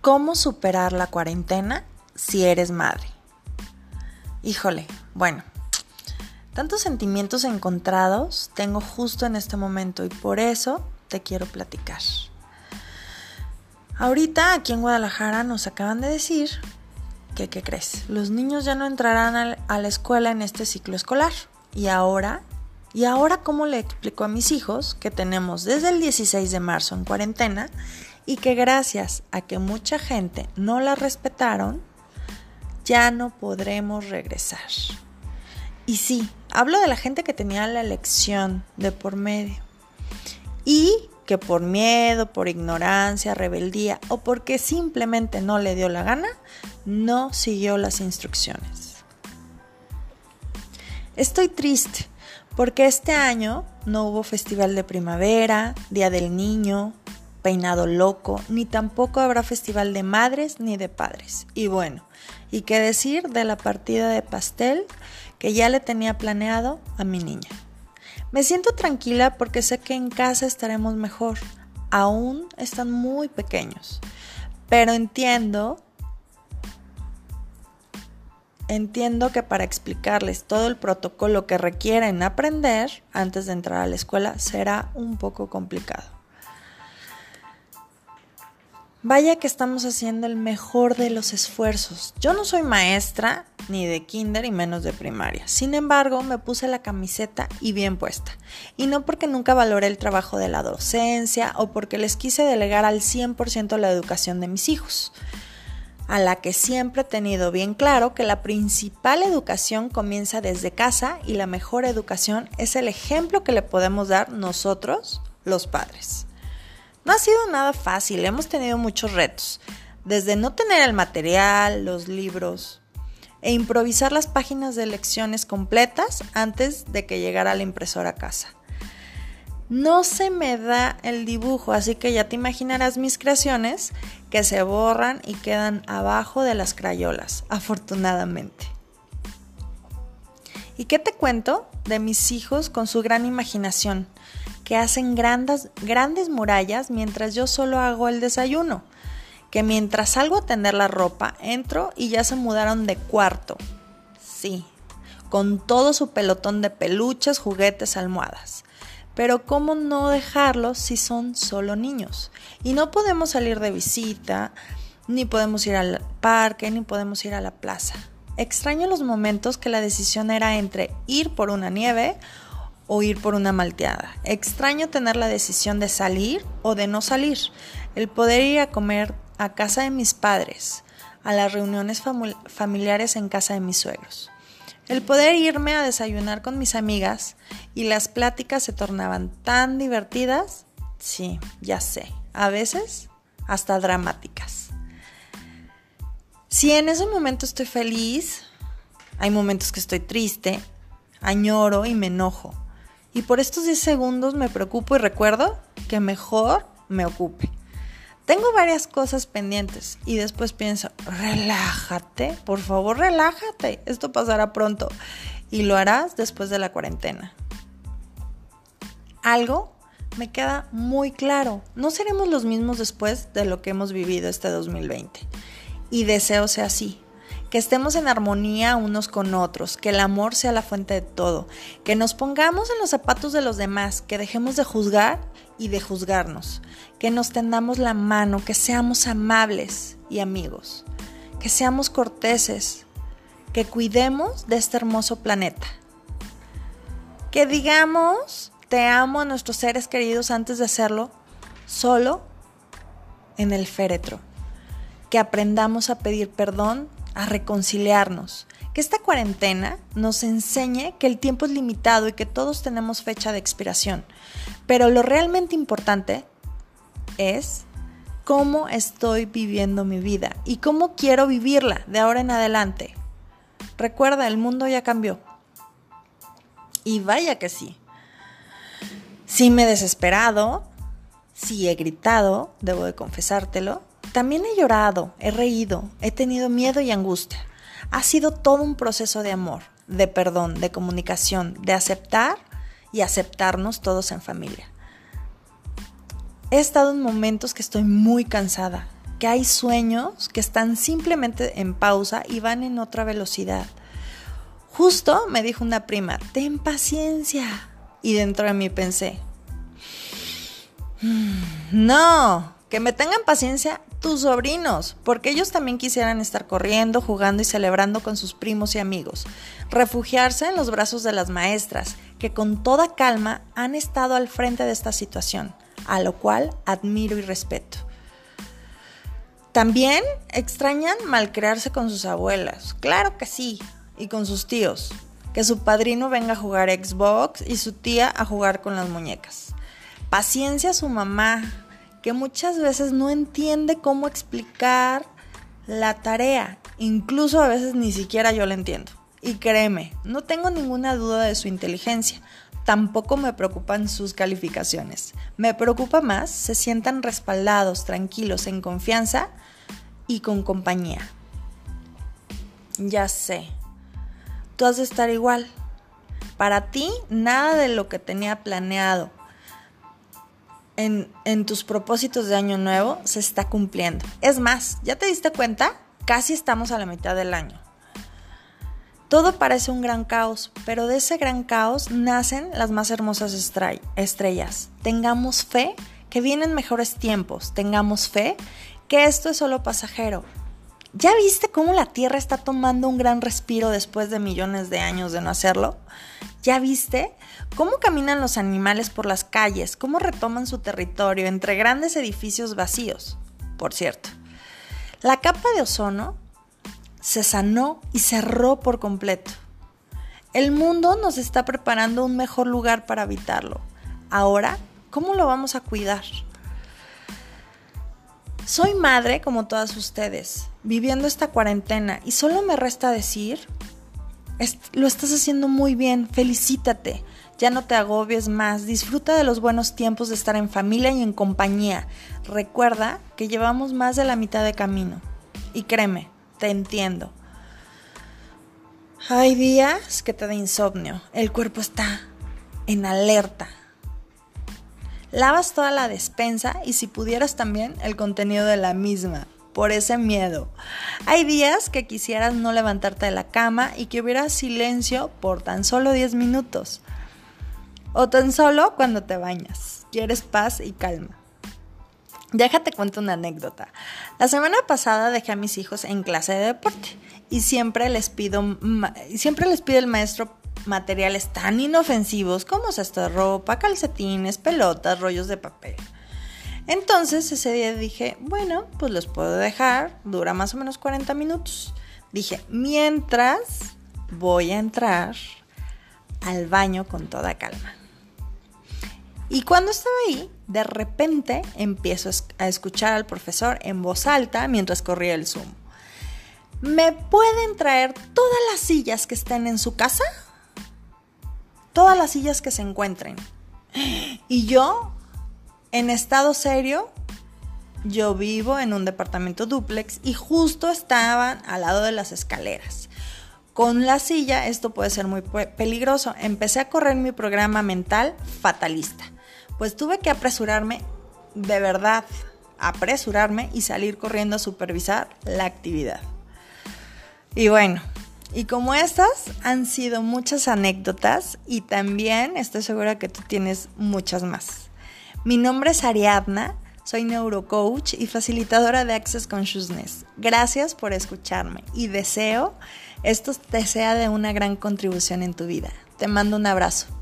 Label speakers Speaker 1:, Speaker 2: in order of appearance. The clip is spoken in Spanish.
Speaker 1: ¿Cómo superar la cuarentena si eres madre? Híjole, bueno, tantos sentimientos encontrados tengo justo en este momento y por eso te quiero platicar. Ahorita aquí en Guadalajara nos acaban de decir que, ¿qué crees? Los niños ya no entrarán a la escuela en este ciclo escolar. Y ahora, ¿y ahora cómo le explico a mis hijos que tenemos desde el 16 de marzo en cuarentena y que gracias a que mucha gente no la respetaron, ya no podremos regresar? Y sí, hablo de la gente que tenía la elección de por medio. Y que por miedo, por ignorancia, rebeldía o porque simplemente no le dio la gana, no siguió las instrucciones. Estoy triste porque este año no hubo festival de primavera, Día del Niño, Peinado Loco, ni tampoco habrá festival de madres ni de padres. Y bueno, ¿y qué decir de la partida de pastel que ya le tenía planeado a mi niña? Me siento tranquila porque sé que en casa estaremos mejor. Aún están muy pequeños. Pero entiendo, entiendo que para explicarles todo el protocolo que requieren aprender antes de entrar a la escuela será un poco complicado. Vaya que estamos haciendo el mejor de los esfuerzos. Yo no soy maestra ni de kinder y menos de primaria. Sin embargo, me puse la camiseta y bien puesta. Y no porque nunca valoré el trabajo de la docencia o porque les quise delegar al 100% la educación de mis hijos. A la que siempre he tenido bien claro que la principal educación comienza desde casa y la mejor educación es el ejemplo que le podemos dar nosotros, los padres. No ha sido nada fácil, hemos tenido muchos retos, desde no tener el material, los libros, e improvisar las páginas de lecciones completas antes de que llegara la impresora a casa. No se me da el dibujo, así que ya te imaginarás mis creaciones que se borran y quedan abajo de las crayolas, afortunadamente. ¿Y qué te cuento de mis hijos con su gran imaginación? Que hacen grandes, grandes murallas mientras yo solo hago el desayuno. Que mientras salgo a tender la ropa, entro y ya se mudaron de cuarto. Sí, con todo su pelotón de peluches, juguetes, almohadas. Pero ¿cómo no dejarlos si son solo niños? Y no podemos salir de visita, ni podemos ir al parque, ni podemos ir a la plaza. Extraño los momentos que la decisión era entre ir por una nieve o ir por una malteada. Extraño tener la decisión de salir o de no salir. El poder ir a comer a casa de mis padres, a las reuniones familiares en casa de mis suegros. El poder irme a desayunar con mis amigas y las pláticas se tornaban tan divertidas, sí, ya sé, a veces hasta dramáticas. Si en ese momento estoy feliz, hay momentos que estoy triste, añoro y me enojo. Y por estos 10 segundos me preocupo y recuerdo que mejor me ocupe. Tengo varias cosas pendientes y después pienso, relájate, por favor relájate, esto pasará pronto y lo harás después de la cuarentena. Algo me queda muy claro, no seremos los mismos después de lo que hemos vivido este 2020 y deseo sea así que estemos en armonía unos con otros, que el amor sea la fuente de todo, que nos pongamos en los zapatos de los demás, que dejemos de juzgar y de juzgarnos, que nos tendamos la mano, que seamos amables y amigos, que seamos corteses, que cuidemos de este hermoso planeta, que digamos te amo a nuestros seres queridos antes de hacerlo solo en el féretro, que aprendamos a pedir perdón a reconciliarnos. Que esta cuarentena nos enseñe que el tiempo es limitado y que todos tenemos fecha de expiración. Pero lo realmente importante es cómo estoy viviendo mi vida y cómo quiero vivirla de ahora en adelante. Recuerda, el mundo ya cambió. Y vaya que sí. Sí me he desesperado, sí he gritado, debo de confesártelo, también he llorado, he reído, he tenido miedo y angustia. Ha sido todo un proceso de amor, de perdón, de comunicación, de aceptar y aceptarnos todos en familia. He estado en momentos que estoy muy cansada que hay sueños que están simplemente en pausa y van en otra velocidad. Justo me dijo una prima, ten paciencia. Y dentro de mí pensé, mm, no, que me tengan paciencia tus sobrinos, porque ellos también quisieran estar corriendo, jugando y celebrando con sus primos y amigos, refugiarse en los brazos de las maestras, que con toda calma han estado al frente de esta situación, a lo cual admiro y respeto. También extrañan malcrearse con sus abuelas, claro que sí, y con sus tíos, que su padrino venga a jugar Xbox y su tía a jugar con las muñecas. Paciencia a su mamá, que muchas veces no entiende cómo explicar la tarea. Incluso a veces ni siquiera yo la entiendo. Y créeme, no tengo ninguna duda de su inteligencia. Tampoco me preocupan sus calificaciones. Me preocupa más se sientan respaldados, tranquilos, en confianza y con compañía. Ya sé, tú has de estar igual. Para ti, nada de lo que tenía planeado en, tus propósitos de año nuevo se está cumpliendo. Es más, ¿ya te diste cuenta? Casi estamos a la mitad del año. Todo parece un gran caos, pero de ese gran caos nacen las más hermosas estrellas. Tengamos fe que vienen mejores tiempos, tengamos fe que esto es solo pasajero. ¿Ya viste cómo la Tierra está tomando un gran respiro después de millones de años de no hacerlo? ¿Ya viste cómo caminan los animales por las calles? ¿Cómo retoman su territorio entre grandes edificios vacíos? Por cierto, la capa de ozono se sanó y cerró por completo. El mundo nos está preparando un mejor lugar para habitarlo. Ahora, ¿cómo lo vamos a cuidar? Soy madre como todas ustedes, viviendo esta cuarentena y solo me resta decir lo estás haciendo muy bien, felicítate. Ya no te agobies más, disfruta de los buenos tiempos de estar en familia y en compañía. Recuerda que llevamos más de la mitad de camino. Y créeme, te entiendo. Hay días que te da insomnio, el cuerpo está en alerta. Lavas toda la despensa y si pudieras también el contenido de la misma por ese miedo. Hay días que quisieras no levantarte de la cama y que hubiera silencio por tan solo 10 minutos. O tan solo cuando te bañas. Quieres paz y calma. Déjate cuento una anécdota. La semana pasada dejé a mis hijos en clase de deporte y siempre les pido siempre les pide el maestro materiales tan inofensivos como cesto de ropa, calcetines, pelotas, rollos de papel. Entonces ese día dije, bueno, pues los puedo dejar, dura más o menos 40 minutos. Dije, mientras voy a entrar al baño con toda calma. Y cuando estaba ahí, de repente empiezo a escuchar al profesor en voz alta mientras corría el Zoom. ¿Me pueden traer todas las sillas que estén en su casa? Todas las sillas que se encuentren. Y yo en estado serio, yo vivo en un departamento duplex y justo estaban al lado de las escaleras. Con la silla esto puede ser muy peligroso. Empecé a correr mi programa mental fatalista, pues tuve que apresurarme, de verdad, apresurarme y salir corriendo a supervisar la actividad. Y bueno, y como estas han sido muchas anécdotas y también estoy segura que tú tienes muchas más. Mi nombre es Ariadna, soy neurocoach y facilitadora de Access Consciousness. Gracias por escucharme y deseo esto te sea de una gran contribución en tu vida. Te mando un abrazo.